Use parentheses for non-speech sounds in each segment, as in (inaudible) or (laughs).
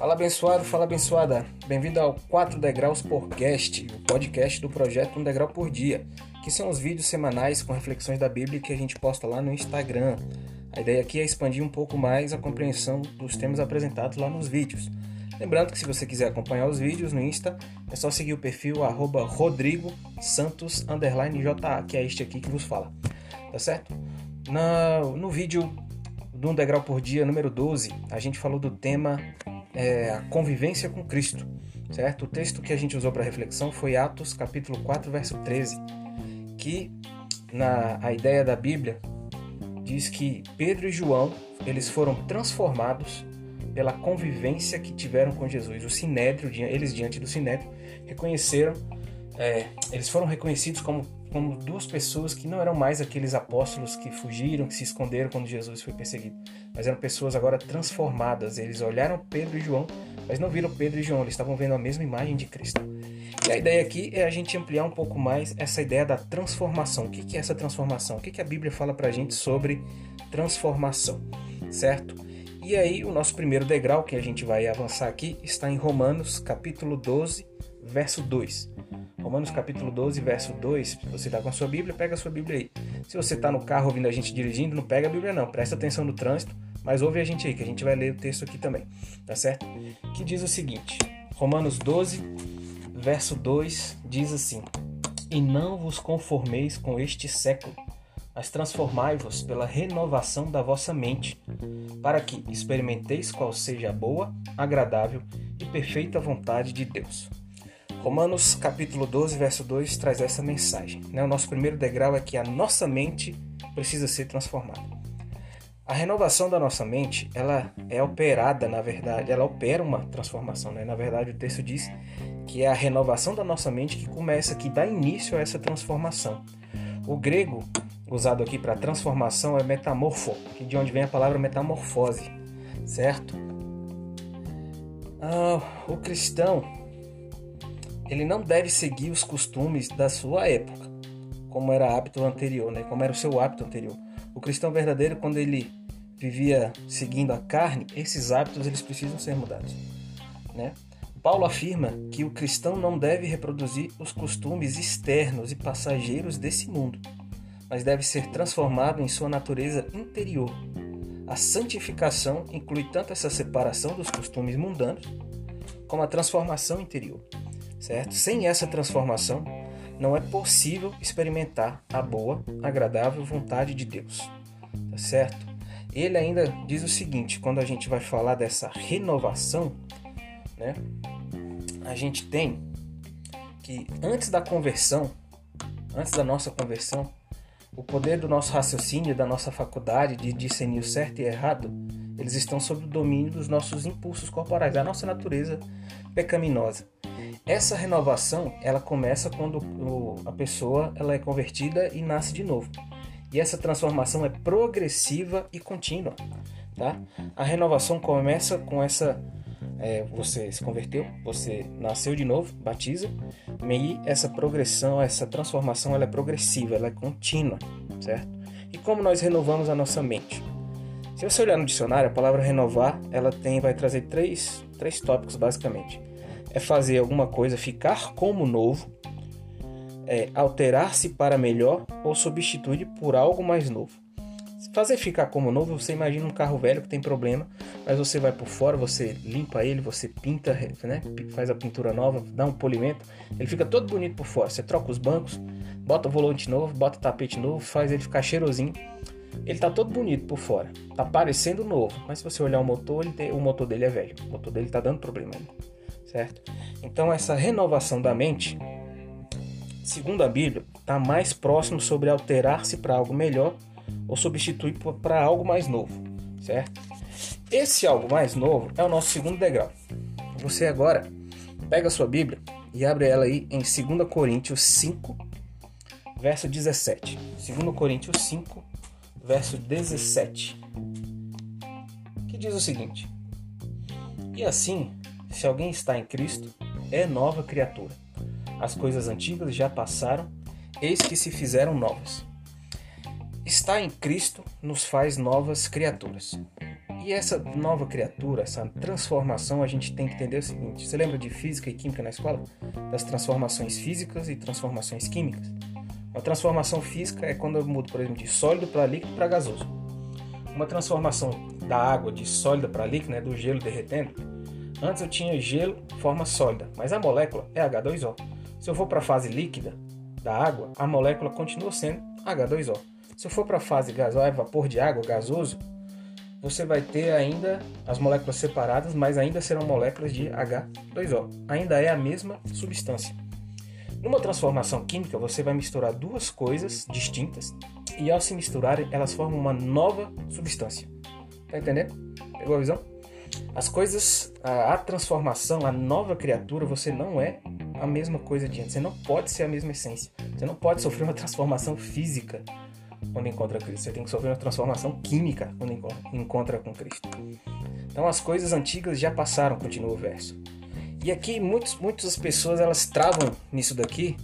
Fala abençoado, fala abençoada. Bem-vindo ao 4 Degraus Podcast, o podcast do projeto Um Degrau por Dia, que são os vídeos semanais com reflexões da Bíblia que a gente posta lá no Instagram. A ideia aqui é expandir um pouco mais a compreensão dos temas apresentados lá nos vídeos. Lembrando que se você quiser acompanhar os vídeos no Insta, é só seguir o perfil arroba Rodrigo Santos JA, que é este aqui que vos fala. Tá certo? No, no vídeo do Um Degrau por Dia, número 12, a gente falou do tema é, a convivência com Cristo, certo? O texto que a gente usou para reflexão foi Atos, capítulo 4, verso 13, que na a ideia da Bíblia diz que Pedro e João, eles foram transformados pela convivência que tiveram com Jesus. O Sinédrio, eles diante do Sinédrio, reconheceram, é, eles foram reconhecidos como como duas pessoas que não eram mais aqueles apóstolos que fugiram, que se esconderam quando Jesus foi perseguido, mas eram pessoas agora transformadas. Eles olharam Pedro e João, mas não viram Pedro e João, eles estavam vendo a mesma imagem de Cristo. E a ideia aqui é a gente ampliar um pouco mais essa ideia da transformação. O que é essa transformação? O que a Bíblia fala pra gente sobre transformação, certo? E aí, o nosso primeiro degrau que a gente vai avançar aqui está em Romanos, capítulo 12, verso 2. Romanos capítulo 12, verso 2. Se você está com a sua Bíblia, pega a sua Bíblia aí. Se você está no carro ouvindo a gente dirigindo, não pega a Bíblia não. Presta atenção no trânsito, mas ouve a gente aí, que a gente vai ler o texto aqui também. Tá certo? Que diz o seguinte. Romanos 12, verso 2 diz assim: E não vos conformeis com este século, mas transformai-vos pela renovação da vossa mente, para que experimenteis qual seja a boa, agradável e perfeita vontade de Deus. Romanos capítulo 12, verso 2 traz essa mensagem. Né? O nosso primeiro degrau é que a nossa mente precisa ser transformada. A renovação da nossa mente, ela é operada, na verdade, ela opera uma transformação. Né? Na verdade, o texto diz que é a renovação da nossa mente que começa, que dá início a essa transformação. O grego usado aqui para transformação é metamorfo, de onde vem a palavra metamorfose, certo? Ah, o cristão ele não deve seguir os costumes da sua época, como era hábito anterior, né? como era o seu hábito anterior. O cristão verdadeiro, quando ele vivia seguindo a carne, esses hábitos eles precisam ser mudados. Né? Paulo afirma que o cristão não deve reproduzir os costumes externos e passageiros desse mundo, mas deve ser transformado em sua natureza interior. A santificação inclui tanto essa separação dos costumes mundanos, como a transformação interior certo? Sem essa transformação, não é possível experimentar a boa, agradável vontade de Deus, tá certo? Ele ainda diz o seguinte, quando a gente vai falar dessa renovação, né? A gente tem que antes da conversão, antes da nossa conversão, o poder do nosso raciocínio, da nossa faculdade de discernir o certo e errado, eles estão sob o domínio dos nossos impulsos corporais, da nossa natureza pecaminosa. Essa renovação, ela começa quando a pessoa ela é convertida e nasce de novo. E essa transformação é progressiva e contínua, tá? A renovação começa com essa é, você se converteu, você nasceu de novo, batiza, e essa progressão, essa transformação, ela é progressiva, ela é contínua, certo? E como nós renovamos a nossa mente? Se você olhar no dicionário, a palavra renovar, ela tem, vai trazer três, três tópicos basicamente é fazer alguma coisa ficar como novo, é alterar-se para melhor ou substituir por algo mais novo. Fazer ficar como novo, você imagina um carro velho que tem problema, mas você vai por fora, você limpa ele, você pinta, né? faz a pintura nova, dá um polimento, ele fica todo bonito por fora. Você troca os bancos, bota volante novo, bota tapete novo, faz ele ficar cheirosinho. Ele tá todo bonito por fora, tá parecendo novo, mas se você olhar o motor, tem, o motor dele é velho, o motor dele tá dando problema ainda certo? Então essa renovação da mente, segundo a Bíblia, está mais próximo sobre alterar-se para algo melhor ou substituir para algo mais novo, certo? Esse algo mais novo é o nosso segundo degrau. Você agora pega a sua Bíblia e abre ela aí em 2 Coríntios 5, verso 17. 2 Coríntios 5, verso 17. Que diz o seguinte: E assim se alguém está em Cristo, é nova criatura. As coisas antigas já passaram, eis que se fizeram novas. Estar em Cristo nos faz novas criaturas. E essa nova criatura, essa transformação, a gente tem que entender o seguinte: você lembra de física e química na escola? Das transformações físicas e transformações químicas. Uma transformação física é quando eu mudo, por exemplo, de sólido para líquido para gasoso. Uma transformação da água de sólida para líquido, né, do gelo derretendo. Antes eu tinha gelo forma sólida, mas a molécula é H2O. Se eu for para a fase líquida da água, a molécula continua sendo H2O. Se eu for para a fase gasosa, vapor de água, gasoso, você vai ter ainda as moléculas separadas, mas ainda serão moléculas de H2O. Ainda é a mesma substância. Numa transformação química, você vai misturar duas coisas distintas e ao se misturarem, elas formam uma nova substância. Tá entendendo? Pegou a visão? As coisas, a, a transformação, a nova criatura, você não é a mesma coisa de antes. Você não pode ser a mesma essência. Você não pode sofrer uma transformação física quando encontra Cristo. Você tem que sofrer uma transformação química quando encontra com Cristo. Então as coisas antigas já passaram, continua o verso. E aqui muitos, muitas pessoas elas travam nisso daqui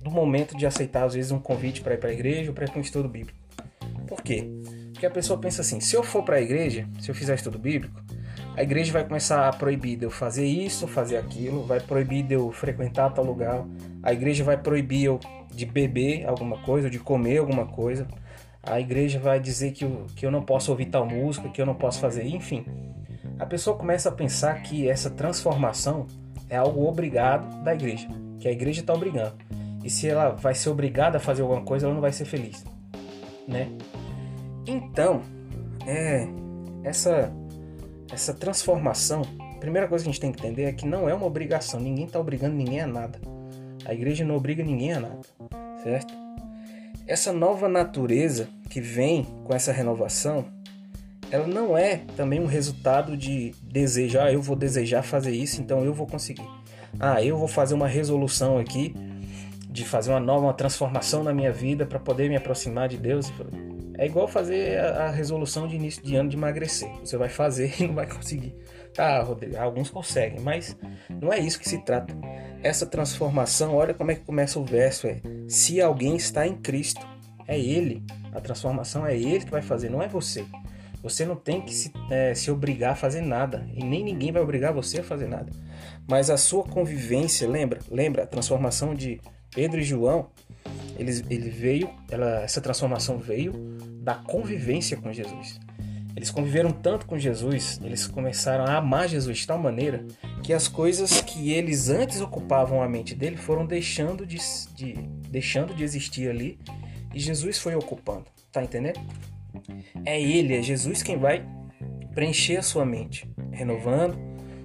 do momento de aceitar às vezes um convite para ir para a igreja ou para um estudo bíblico. Por quê? Porque a pessoa pensa assim: se eu for para a igreja, se eu fizer estudo bíblico, a igreja vai começar a proibir de eu fazer isso, fazer aquilo, vai proibir de eu frequentar tal lugar, a igreja vai proibir eu de beber alguma coisa, de comer alguma coisa, a igreja vai dizer que eu, que eu não posso ouvir tal música, que eu não posso fazer, enfim. A pessoa começa a pensar que essa transformação é algo obrigado da igreja, que a igreja está obrigando. E se ela vai ser obrigada a fazer alguma coisa, ela não vai ser feliz, né? Então, é, essa essa transformação, a primeira coisa que a gente tem que entender é que não é uma obrigação. Ninguém está obrigando ninguém a nada. A igreja não obriga ninguém a nada, certo? Essa nova natureza que vem com essa renovação, ela não é também um resultado de desejar, ah, eu vou desejar fazer isso, então eu vou conseguir. Ah, eu vou fazer uma resolução aqui de fazer uma nova uma transformação na minha vida para poder me aproximar de Deus. É igual fazer a, resolução de início de ano de emagrecer. Você vai fazer (laughs) e não vai conseguir. Tá, Rodrigo, alguns conseguem, mas não é isso que se trata. Essa transformação, olha como é que começa o verso, é se alguém está em Cristo, é ele. A transformação é ele que vai fazer, não é você. Você não tem que se, é, se obrigar a fazer nada e nem ninguém vai obrigar você a fazer nada. Mas a sua convivência, lembra? Lembra a transformação de Pedro e João? Eles, ele veio, ela, essa transformação veio da convivência com Jesus. Eles conviveram tanto com Jesus, eles começaram a amar Jesus de tal maneira que as coisas que eles antes ocupavam a mente dele foram deixando de, de deixando de existir ali e Jesus foi ocupando. Tá entendendo? É Ele, é Jesus quem vai preencher a sua mente, renovando,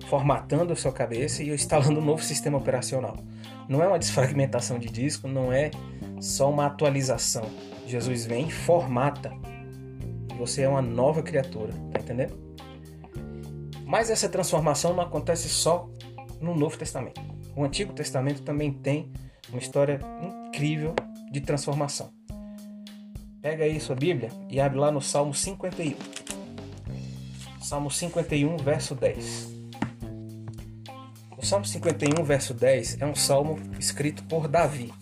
formatando a sua cabeça e instalando um novo sistema operacional. Não é uma desfragmentação de disco, não é só uma atualização. Jesus vem e formata. Você é uma nova criatura, tá entendendo? Mas essa transformação não acontece só no Novo Testamento. O Antigo Testamento também tem uma história incrível de transformação. Pega aí sua Bíblia e abre lá no Salmo 51. Salmo 51, verso 10. O Salmo 51, verso 10 é um salmo escrito por Davi.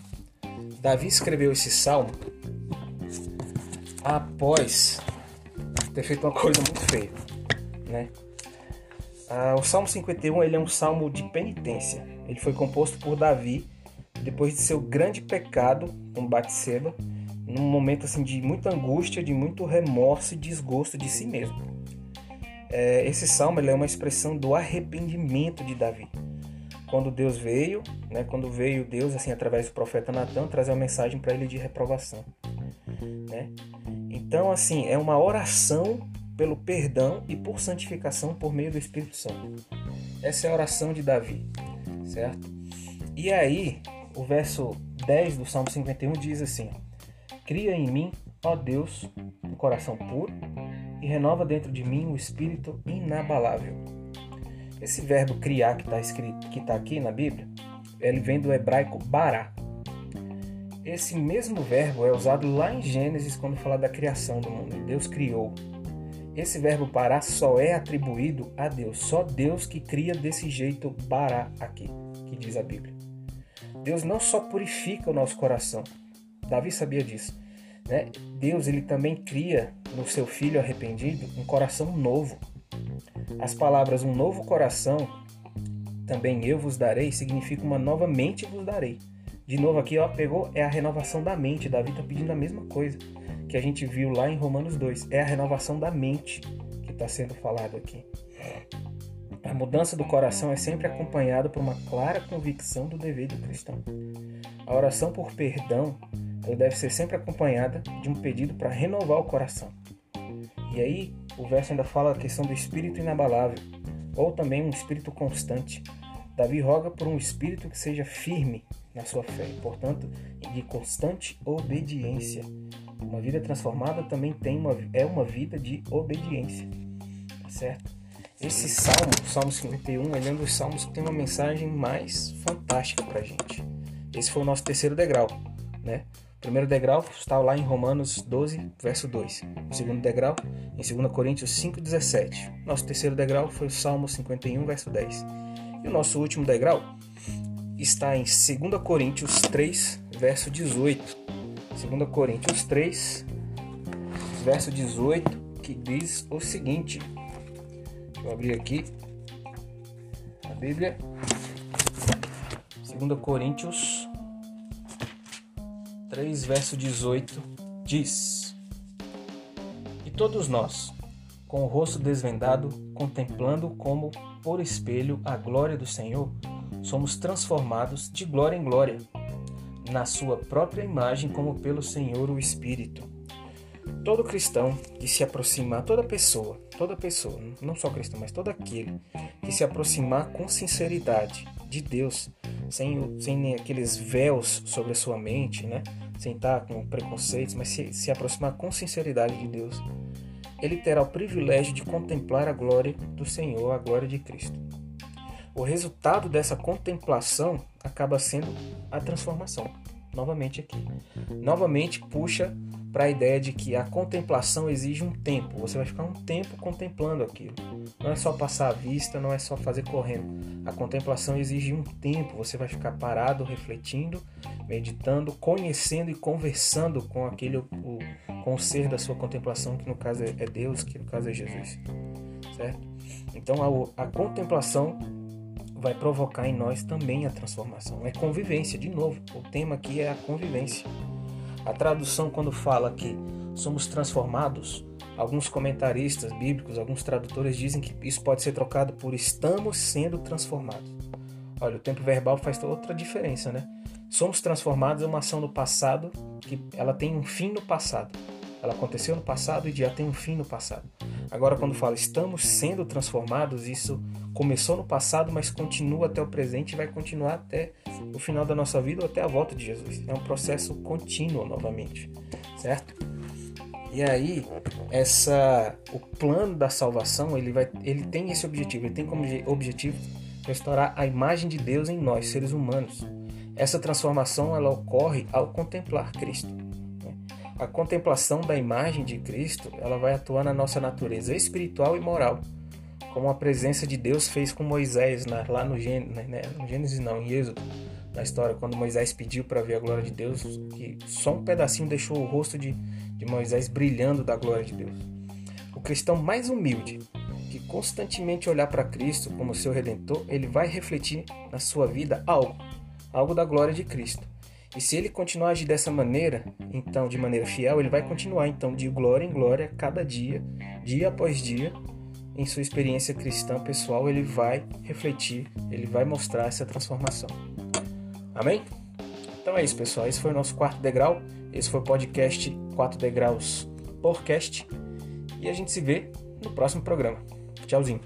Davi escreveu esse salmo após ter feito uma coisa muito feia, né? Ah, o Salmo 51 ele é um salmo de penitência. Ele foi composto por Davi depois de seu grande pecado com Batseba num momento assim de muita angústia, de muito remorso e desgosto de si mesmo. É, esse salmo é uma expressão do arrependimento de Davi. Quando Deus veio, né, quando veio Deus assim através do profeta Natan trazer uma mensagem para ele de reprovação, né? Então assim é uma oração pelo perdão e por santificação por meio do Espírito Santo. Essa é a oração de Davi, certo? E aí, o verso 10 do Salmo 51 diz assim: Cria em mim, ó Deus, um coração puro e renova dentro de mim um espírito inabalável. Esse verbo criar que está escrito, que está aqui na Bíblia, ele vem do hebraico bará. Esse mesmo verbo é usado lá em Gênesis quando fala da criação do mundo. Deus criou. Esse verbo bará só é atribuído a Deus. Só Deus que cria desse jeito bará aqui, que diz a Bíblia. Deus não só purifica o nosso coração, Davi sabia disso. Né? Deus ele também cria no seu filho arrependido um coração novo. As palavras um novo coração, também eu vos darei, significa uma nova mente vos darei. De novo aqui, ó, pegou, é a renovação da mente. Davi está pedindo a mesma coisa que a gente viu lá em Romanos 2. É a renovação da mente que está sendo falado aqui. A mudança do coração é sempre acompanhada por uma clara convicção do dever do cristão. A oração por perdão ela deve ser sempre acompanhada de um pedido para renovar o coração. E aí, o verso ainda fala a questão do espírito inabalável, ou também um espírito constante. Davi roga por um espírito que seja firme na sua fé, portanto, de constante obediência. Uma vida transformada também tem uma, é uma vida de obediência, certo? Esse salmo, Salmo 51, ele é um dos salmos que tem uma mensagem mais fantástica para gente. Esse foi o nosso terceiro degrau, né? Primeiro degrau está lá em Romanos 12, verso 2. O segundo degrau em 2 Coríntios 5, 17. Nosso terceiro degrau foi o Salmo 51, verso 10. E o nosso último degrau está em 2 Coríntios 3, verso 18. 2 Coríntios 3, verso 18, que diz o seguinte: Vou abrir aqui a Bíblia. 2 Coríntios 3, verso 18 diz: E todos nós, com o rosto desvendado, contemplando como por espelho a glória do Senhor, somos transformados de glória em glória, na sua própria imagem, como pelo Senhor o Espírito. Todo cristão que se aproximar, toda pessoa, toda pessoa, não só cristão, mas todo aquele que se aproximar com sinceridade de Deus, sem, sem aqueles véus sobre a sua mente, né? sem estar com preconceitos, mas se, se aproximar com sinceridade de Deus, ele terá o privilégio de contemplar a glória do Senhor, a glória de Cristo. O resultado dessa contemplação acaba sendo a transformação. Novamente aqui. Novamente puxa para a ideia de que a contemplação exige um tempo. Você vai ficar um tempo contemplando aquilo. Não é só passar a vista, não é só fazer correndo. A contemplação exige um tempo. Você vai ficar parado, refletindo, meditando, conhecendo e conversando com aquele o, com o ser da sua contemplação, que no caso é Deus, que no caso é Jesus. Certo? Então a, a contemplação vai provocar em nós também a transformação. É convivência, de novo. O tema aqui é a convivência. A tradução, quando fala que somos transformados, alguns comentaristas bíblicos, alguns tradutores dizem que isso pode ser trocado por estamos sendo transformados. Olha, o tempo verbal faz outra diferença, né? Somos transformados é uma ação no passado que ela tem um fim no passado. Ela aconteceu no passado e já tem um fim no passado. Agora, quando fala estamos sendo transformados, isso começou no passado, mas continua até o presente e vai continuar até o final da nossa vida ou até a volta de Jesus. É um processo contínuo novamente, certo? E aí, essa o plano da salvação, ele vai ele tem esse objetivo, ele tem como objetivo restaurar a imagem de Deus em nós, seres humanos. Essa transformação ela ocorre ao contemplar Cristo. Né? A contemplação da imagem de Cristo, ela vai atuar na nossa natureza espiritual e moral como a presença de Deus fez com Moisés na, lá no Gênesis, né, né? no Gênesis não, em Êxodo, na história, quando Moisés pediu para ver a glória de Deus, que só um pedacinho deixou o rosto de, de Moisés brilhando da glória de Deus. O cristão mais humilde, que constantemente olhar para Cristo como seu redentor, ele vai refletir na sua vida algo, algo da glória de Cristo. E se ele continuar a agir dessa maneira, então de maneira fiel, ele vai continuar então de glória em glória, cada dia, dia após dia, em sua experiência cristã pessoal, ele vai refletir, ele vai mostrar essa transformação. Amém? Então é isso, pessoal. Esse foi o nosso quarto degrau. Esse foi o podcast 4 Degraus Podcast. E a gente se vê no próximo programa. Tchauzinho.